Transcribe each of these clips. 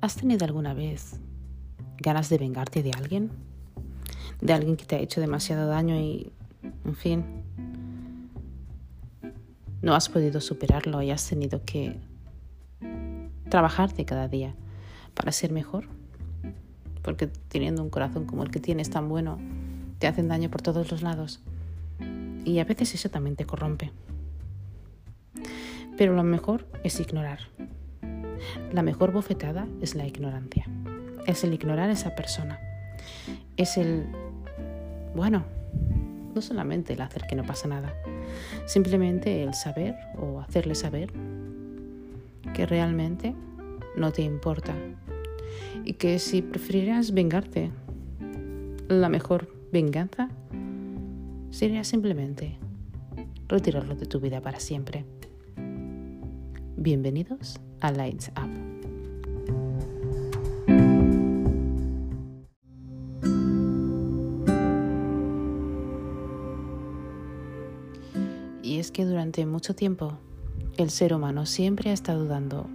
¿Has tenido alguna vez ganas de vengarte de alguien? De alguien que te ha hecho demasiado daño y, en fin, no has podido superarlo y has tenido que trabajarte cada día para ser mejor. Porque teniendo un corazón como el que tienes tan bueno, te hacen daño por todos los lados. Y a veces eso también te corrompe. Pero lo mejor es ignorar. La mejor bofetada es la ignorancia. Es el ignorar a esa persona. Es el, bueno, no solamente el hacer que no pasa nada, simplemente el saber o hacerle saber que realmente no te importa y que si preferirías vengarte, la mejor venganza sería simplemente retirarlo de tu vida para siempre. Bienvenidos a Lights Up. Y es que durante mucho tiempo el ser humano siempre ha estado dudando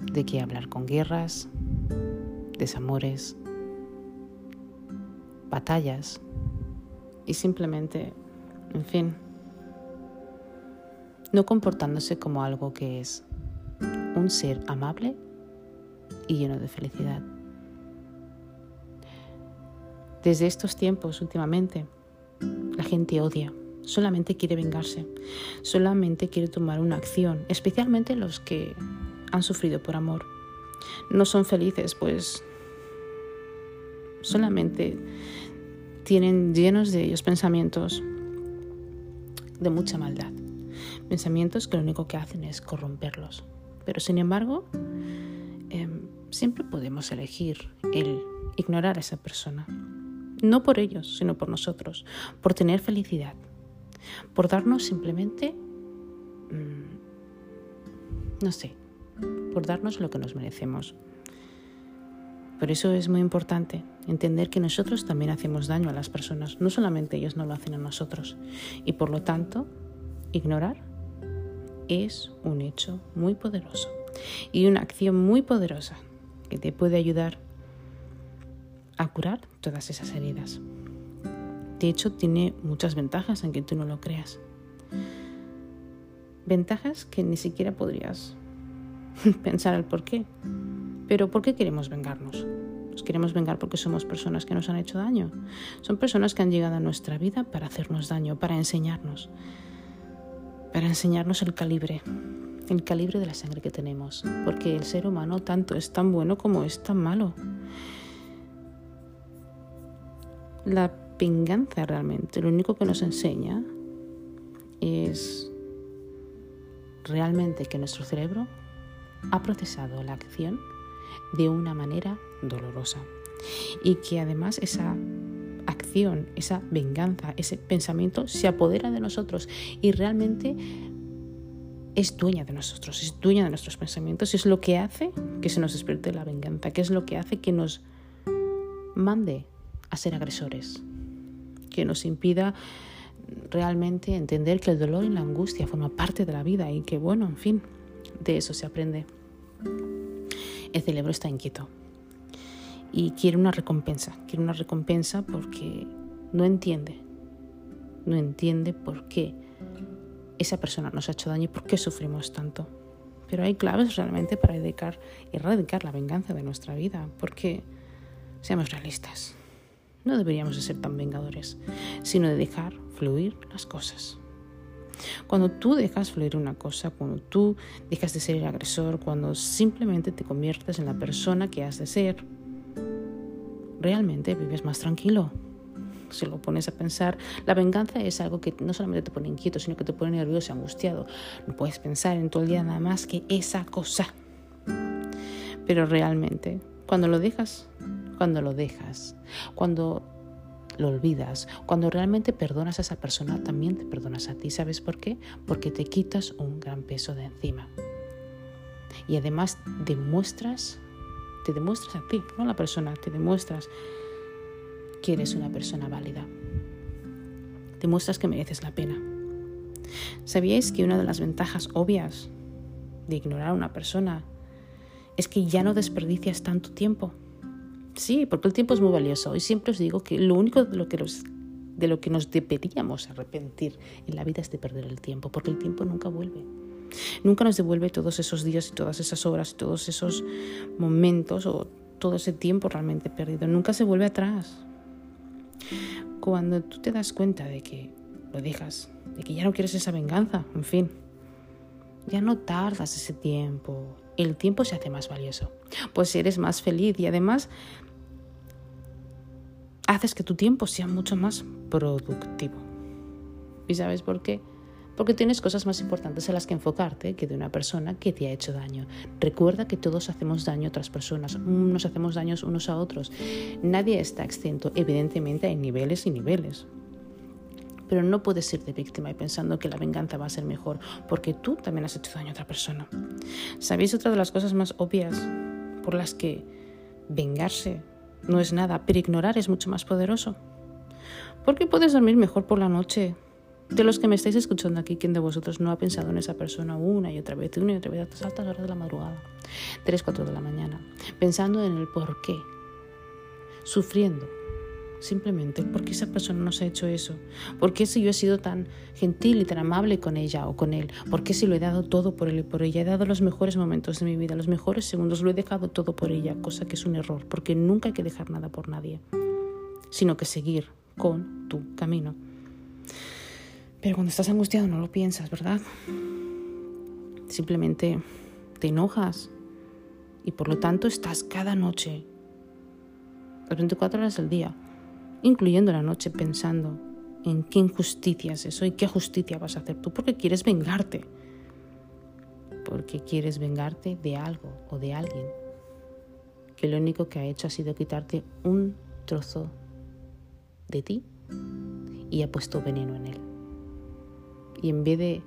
de qué hablar con guerras, desamores, batallas y simplemente, en fin, no comportándose como algo que es un ser amable y lleno de felicidad. Desde estos tiempos últimamente, la gente odia, solamente quiere vengarse, solamente quiere tomar una acción, especialmente los que han sufrido por amor. No son felices, pues solamente tienen llenos de ellos pensamientos de mucha maldad. Pensamientos que lo único que hacen es corromperlos. Pero sin embargo, em, siempre podemos elegir el ignorar a esa persona. No por ellos, sino por nosotros. Por tener felicidad. Por darnos simplemente, mm, no sé, por darnos lo que nos merecemos. Por eso es muy importante entender que nosotros también hacemos daño a las personas, no solamente ellos no lo hacen a nosotros. Y por lo tanto, ignorar es un hecho muy poderoso y una acción muy poderosa que te puede ayudar a curar todas esas heridas. De hecho, tiene muchas ventajas, aunque tú no lo creas. Ventajas que ni siquiera podrías pensar el por qué. Pero ¿por qué queremos vengarnos? Nos queremos vengar porque somos personas que nos han hecho daño. Son personas que han llegado a nuestra vida para hacernos daño, para enseñarnos, para enseñarnos el calibre, el calibre de la sangre que tenemos. Porque el ser humano tanto es tan bueno como es tan malo. La venganza realmente, lo único que nos enseña es realmente que nuestro cerebro ha procesado la acción de una manera dolorosa y que además esa esa venganza, ese pensamiento se apodera de nosotros y realmente es dueña de nosotros, es dueña de nuestros pensamientos, es lo que hace que se nos despierte la venganza, que es lo que hace que nos mande a ser agresores, que nos impida realmente entender que el dolor y la angustia forman parte de la vida y que, bueno, en fin, de eso se aprende. El cerebro está inquieto y quiere una recompensa, quiere una recompensa porque no entiende, no entiende por qué esa persona nos ha hecho daño y por qué sufrimos tanto. Pero hay claves realmente para erradicar, erradicar la venganza de nuestra vida, porque seamos realistas. No deberíamos de ser tan vengadores, sino de dejar fluir las cosas. Cuando tú dejas fluir una cosa, cuando tú dejas de ser el agresor, cuando simplemente te conviertes en la persona que has de ser, realmente vives más tranquilo. Si lo pones a pensar, la venganza es algo que no solamente te pone inquieto, sino que te pone nervioso y angustiado. No puedes pensar en todo el día nada más que esa cosa. Pero realmente, cuando lo dejas, cuando lo dejas, cuando lo olvidas, cuando realmente perdonas a esa persona, también te perdonas a ti. ¿Sabes por qué? Porque te quitas un gran peso de encima. Y además demuestras, te demuestras a ti, a la persona, te demuestras que eres una persona válida. Demuestras que mereces la pena. ¿Sabíais que una de las ventajas obvias de ignorar a una persona es que ya no desperdicias tanto tiempo. Sí, porque el tiempo es muy valioso y siempre os digo que lo único de lo que, de lo que nos deberíamos arrepentir en la vida es de perder el tiempo, porque el tiempo nunca vuelve. Nunca nos devuelve todos esos días y todas esas horas y todos esos momentos o todo ese tiempo realmente perdido. Nunca se vuelve atrás. Cuando tú te das cuenta de que lo dejas, de que ya no quieres esa venganza, en fin, ya no tardas ese tiempo. El tiempo se hace más valioso. Pues eres más feliz y además haces que tu tiempo sea mucho más productivo. ¿Y sabes por qué? Porque tienes cosas más importantes en las que enfocarte que de una persona que te ha hecho daño. Recuerda que todos hacemos daño a otras personas, nos hacemos daños unos a otros. Nadie está exento, evidentemente hay niveles y niveles. Pero no puedes ir de víctima y pensando que la venganza va a ser mejor, porque tú también has hecho daño a otra persona. ¿Sabéis otra de las cosas más obvias por las que vengarse no es nada, pero ignorar es mucho más poderoso? Porque puedes dormir mejor por la noche de los que me estáis escuchando aquí, ¿quién de vosotros no ha pensado en esa persona una y otra vez, una y otra vez, a estas altas horas de la madrugada, 3, 4 de la mañana, pensando en el por qué, sufriendo, simplemente porque esa persona nos ha hecho eso, por qué si yo he sido tan gentil y tan amable con ella o con él, por qué si lo he dado todo por él y por ella, he dado los mejores momentos de mi vida, los mejores segundos, lo he dejado todo por ella, cosa que es un error, porque nunca hay que dejar nada por nadie, sino que seguir con tu camino. Pero cuando estás angustiado no lo piensas, ¿verdad? Simplemente te enojas y por lo tanto estás cada noche, las 24 horas del día, incluyendo la noche, pensando en qué injusticia es eso y qué justicia vas a hacer tú, porque quieres vengarte, porque quieres vengarte de algo o de alguien que lo único que ha hecho ha sido quitarte un trozo de ti y ha puesto veneno en él y en vez de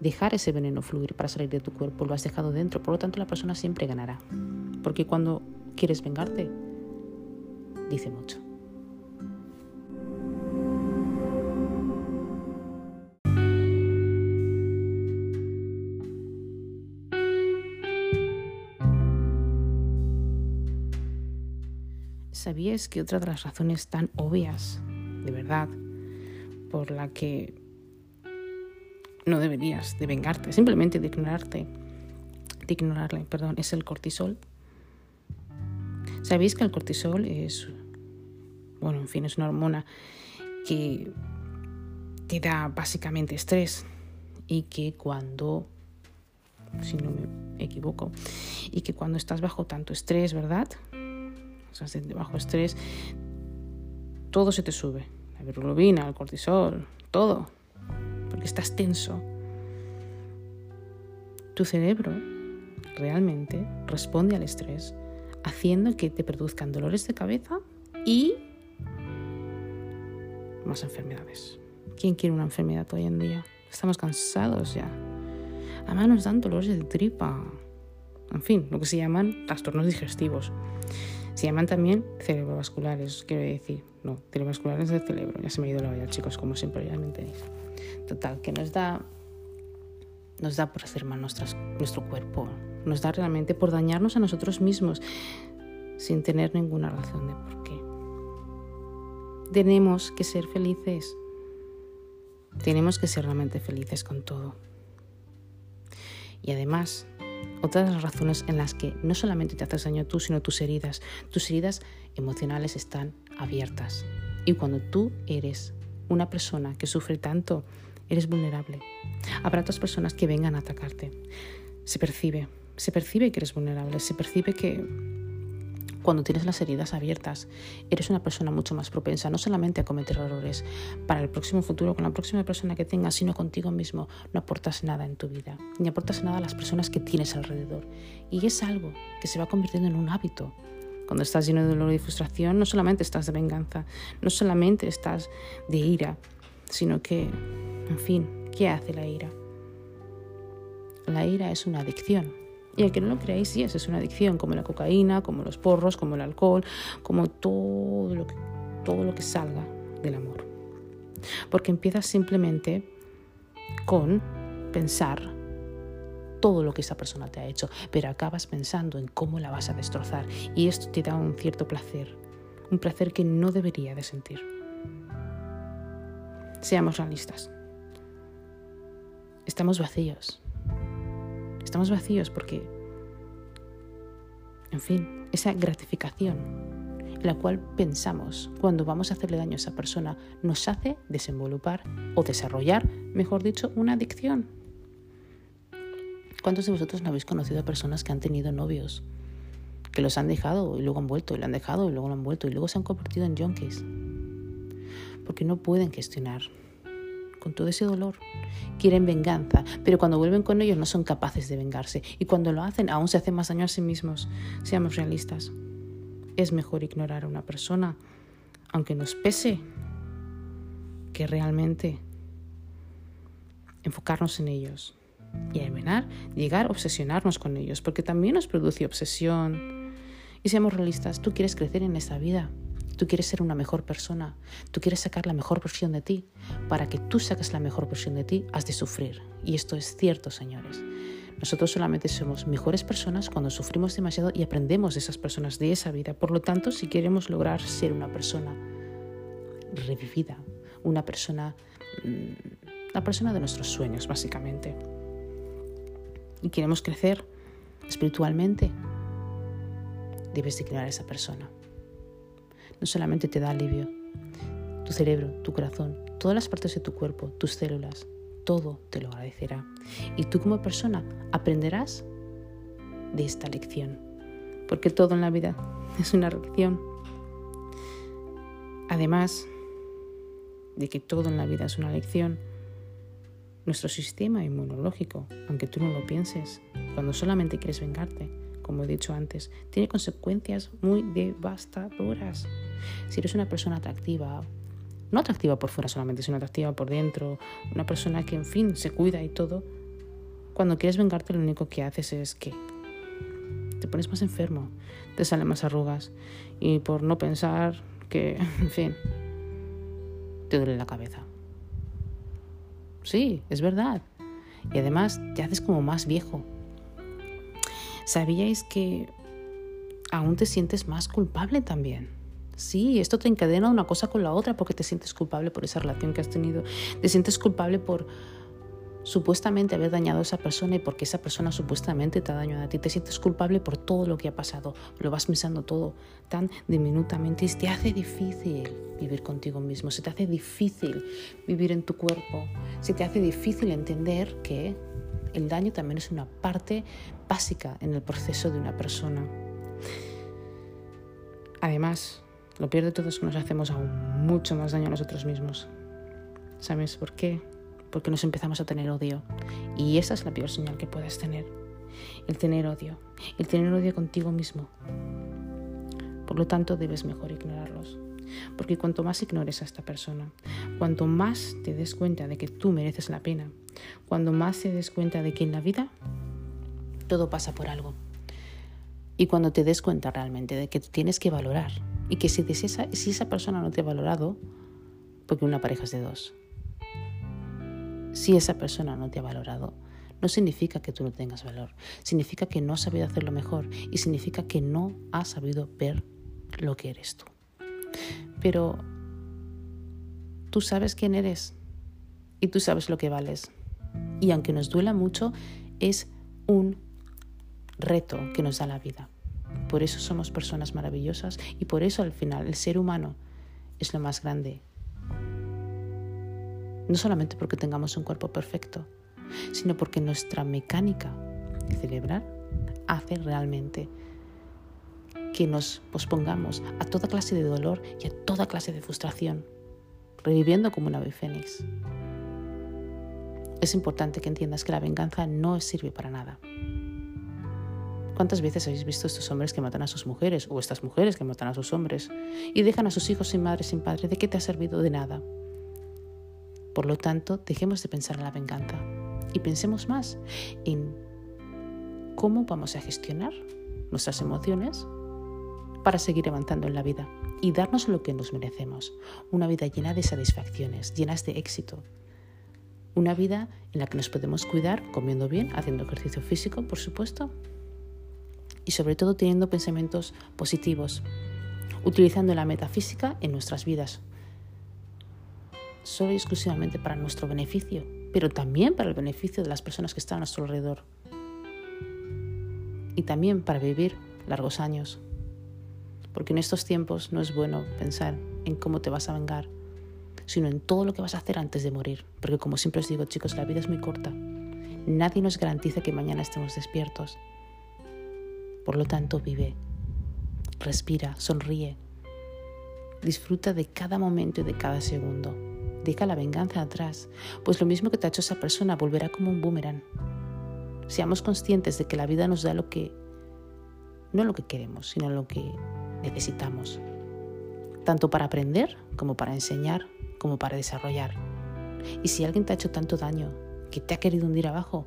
dejar ese veneno fluir para salir de tu cuerpo, lo has dejado dentro. Por lo tanto, la persona siempre ganará. Porque cuando quieres vengarte, dice mucho. ¿Sabías que otra de las razones tan obvias, de verdad, por la que no deberías de vengarte, simplemente de ignorarte, de ignorarle, perdón, es el cortisol. ¿Sabéis que el cortisol es, bueno, en fin, es una hormona que te da básicamente estrés y que cuando, si no me equivoco, y que cuando estás bajo tanto estrés, ¿verdad? O sea, bajo estrés, todo se te sube la bilirrubina, el cortisol, todo, porque estás tenso. Tu cerebro realmente responde al estrés haciendo que te produzcan dolores de cabeza y más enfermedades. ¿Quién quiere una enfermedad hoy en día? Estamos cansados ya. Además nos dan dolores de tripa. En fin, lo que se llaman trastornos digestivos. Se llaman también cerebrovasculares, quiero decir. No, cerebrovasculares del cerebro. Ya se me ha ido la olla, chicos, como siempre, ya me entendéis. Total, que nos da, nos da por hacer mal nuestro cuerpo. Nos da realmente por dañarnos a nosotros mismos sin tener ninguna razón de por qué. Tenemos que ser felices. Tenemos que ser realmente felices con todo. Y además, otra de las razones en las que no solamente te haces daño tú, sino tus heridas. Tus heridas emocionales están abiertas. Y cuando tú eres una persona que sufre tanto, eres vulnerable. Habrá otras personas que vengan a atacarte. Se percibe, se percibe que eres vulnerable, se percibe que cuando tienes las heridas abiertas, eres una persona mucho más propensa no solamente a cometer errores para el próximo futuro con la próxima persona que tengas, sino contigo mismo. No aportas nada en tu vida, ni aportas nada a las personas que tienes alrededor. Y es algo que se va convirtiendo en un hábito. Cuando estás lleno de dolor y frustración, no solamente estás de venganza, no solamente estás de ira, sino que, en fin, ¿qué hace la ira? La ira es una adicción y aunque no lo creáis, sí, es una adicción, como la cocaína, como los porros, como el alcohol, como todo lo que, todo lo que salga del amor. Porque empiezas simplemente con pensar todo lo que esa persona te ha hecho, pero acabas pensando en cómo la vas a destrozar y esto te da un cierto placer, un placer que no debería de sentir. Seamos realistas. Estamos vacíos. Estamos vacíos porque, en fin, esa gratificación la cual pensamos cuando vamos a hacerle daño a esa persona nos hace desenvolupar o desarrollar, mejor dicho, una adicción. ¿Cuántos de vosotros no habéis conocido a personas que han tenido novios? Que los han dejado y luego han vuelto, y lo han dejado y luego lo han vuelto, y luego se han convertido en junkies. Porque no pueden gestionar con todo ese dolor. Quieren venganza, pero cuando vuelven con ellos no son capaces de vengarse. Y cuando lo hacen, aún se hacen más daño a sí mismos. Seamos realistas. Es mejor ignorar a una persona, aunque nos pese, que realmente enfocarnos en ellos y al llegar a obsesionarnos con ellos, porque también nos produce obsesión. Y seamos realistas, tú quieres crecer en esta vida, tú quieres ser una mejor persona, tú quieres sacar la mejor versión de ti. Para que tú saques la mejor versión de ti, has de sufrir. Y esto es cierto, señores. Nosotros solamente somos mejores personas cuando sufrimos demasiado y aprendemos de esas personas, de esa vida. Por lo tanto, si queremos lograr ser una persona revivida, una persona, mm, la persona de nuestros sueños, básicamente, y queremos crecer espiritualmente, debes de ignorar a esa persona. No solamente te da alivio, tu cerebro, tu corazón, todas las partes de tu cuerpo, tus células, todo te lo agradecerá. Y tú como persona aprenderás de esta lección, porque todo en la vida es una lección. Además de que todo en la vida es una lección, nuestro sistema inmunológico, aunque tú no lo pienses, cuando solamente quieres vengarte, como he dicho antes, tiene consecuencias muy devastadoras. Si eres una persona atractiva, no atractiva por fuera solamente, sino atractiva por dentro, una persona que en fin se cuida y todo, cuando quieres vengarte lo único que haces es que te pones más enfermo, te salen más arrugas y por no pensar que, en fin, te duele la cabeza. Sí, es verdad. Y además te haces como más viejo. ¿Sabíais que aún te sientes más culpable también? Sí, esto te encadena una cosa con la otra porque te sientes culpable por esa relación que has tenido. Te sientes culpable por supuestamente haber dañado a esa persona y porque esa persona supuestamente te ha dañado a ti. Te sientes culpable por todo lo que ha pasado. Lo vas pensando todo tan diminutamente y te hace difícil vivir contigo mismo. Se te hace difícil vivir en tu cuerpo. Se te hace difícil entender que el daño también es una parte básica en el proceso de una persona. Además, lo peor de todo es que nos hacemos aún mucho más daño a nosotros mismos. ¿Sabes por qué? Porque nos empezamos a tener odio. Y esa es la peor señal que puedes tener. El tener odio. El tener odio contigo mismo. Por lo tanto, debes mejor ignorarlos. Porque cuanto más ignores a esta persona, cuanto más te des cuenta de que tú mereces la pena, cuando más te des cuenta de que en la vida todo pasa por algo, y cuando te des cuenta realmente de que tienes que valorar y que si, esa, persona no te ha valorado, porque una pareja es de dos, si esa persona no te ha valorado, no significa que tú no tengas valor, significa que no has sabido hacerlo mejor y significa que no has sabido ver lo que eres tú. Pero tú sabes quién eres y tú sabes lo que vales. Y aunque nos duela mucho, es un reto que nos da la vida. Por eso somos personas maravillosas y por eso al final el ser humano es lo más grande. No solamente porque tengamos un cuerpo perfecto, sino porque nuestra mecánica cerebral hace realmente que nos pospongamos a toda clase de dolor y a toda clase de frustración, reviviendo como una ave fénix. Es importante que entiendas que la venganza no sirve para nada. ¿Cuántas veces habéis visto estos hombres que matan a sus mujeres o estas mujeres que matan a sus hombres y dejan a sus hijos sin madre, sin padre? ¿De qué te ha servido? De nada. Por lo tanto, dejemos de pensar en la venganza y pensemos más en cómo vamos a gestionar nuestras emociones para seguir avanzando en la vida y darnos lo que nos merecemos, una vida llena de satisfacciones, llenas de éxito, Una vida en la que nos podemos cuidar comiendo bien, haciendo ejercicio físico, por supuesto, y sobre todo teniendo pensamientos positivos, utilizando la metafísica en nuestras vidas, solo y exclusivamente para nuestro beneficio, pero también para el beneficio de las personas que están a nuestro alrededor. Y también para vivir largos años. Porque en estos tiempos no es bueno pensar en cómo te vas a vengar, sino en todo lo que vas a hacer antes de morir. Porque como siempre os digo, chicos, la vida es muy corta. Nadie nos garantiza que mañana estemos despiertos. Por lo tanto, vive, respira, sonríe, disfruta de cada momento y de cada segundo. Deja la venganza atrás, pues lo mismo que te ha hecho esa persona volverá como un boomerang. Seamos conscientes de que la vida nos da lo que, no lo que queremos, sino lo que necesitamos, tanto para aprender como para enseñar, como para desarrollar. Y si alguien te ha hecho tanto daño, que te ha querido hundir abajo,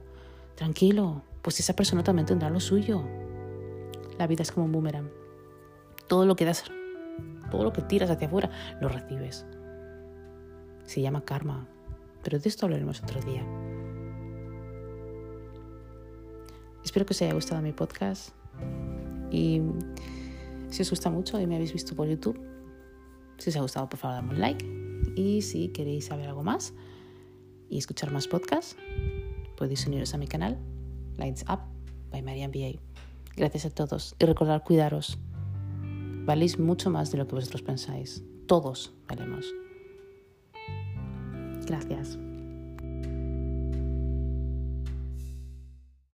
tranquilo, pues esa persona también tendrá lo suyo. La vida es como un boomerang. Todo lo que das, todo lo que tiras hacia afuera, lo recibes. Se llama karma, pero de esto hablaremos otro día. Espero que os haya gustado mi podcast y si os gusta mucho y me habéis visto por YouTube, si os ha gustado por favor dame un like y si queréis saber algo más y escuchar más podcasts, podéis uniros a mi canal Lights Up by Marian B.A. Gracias a todos y recordar cuidaros. Valéis mucho más de lo que vosotros pensáis. Todos valemos. Gracias.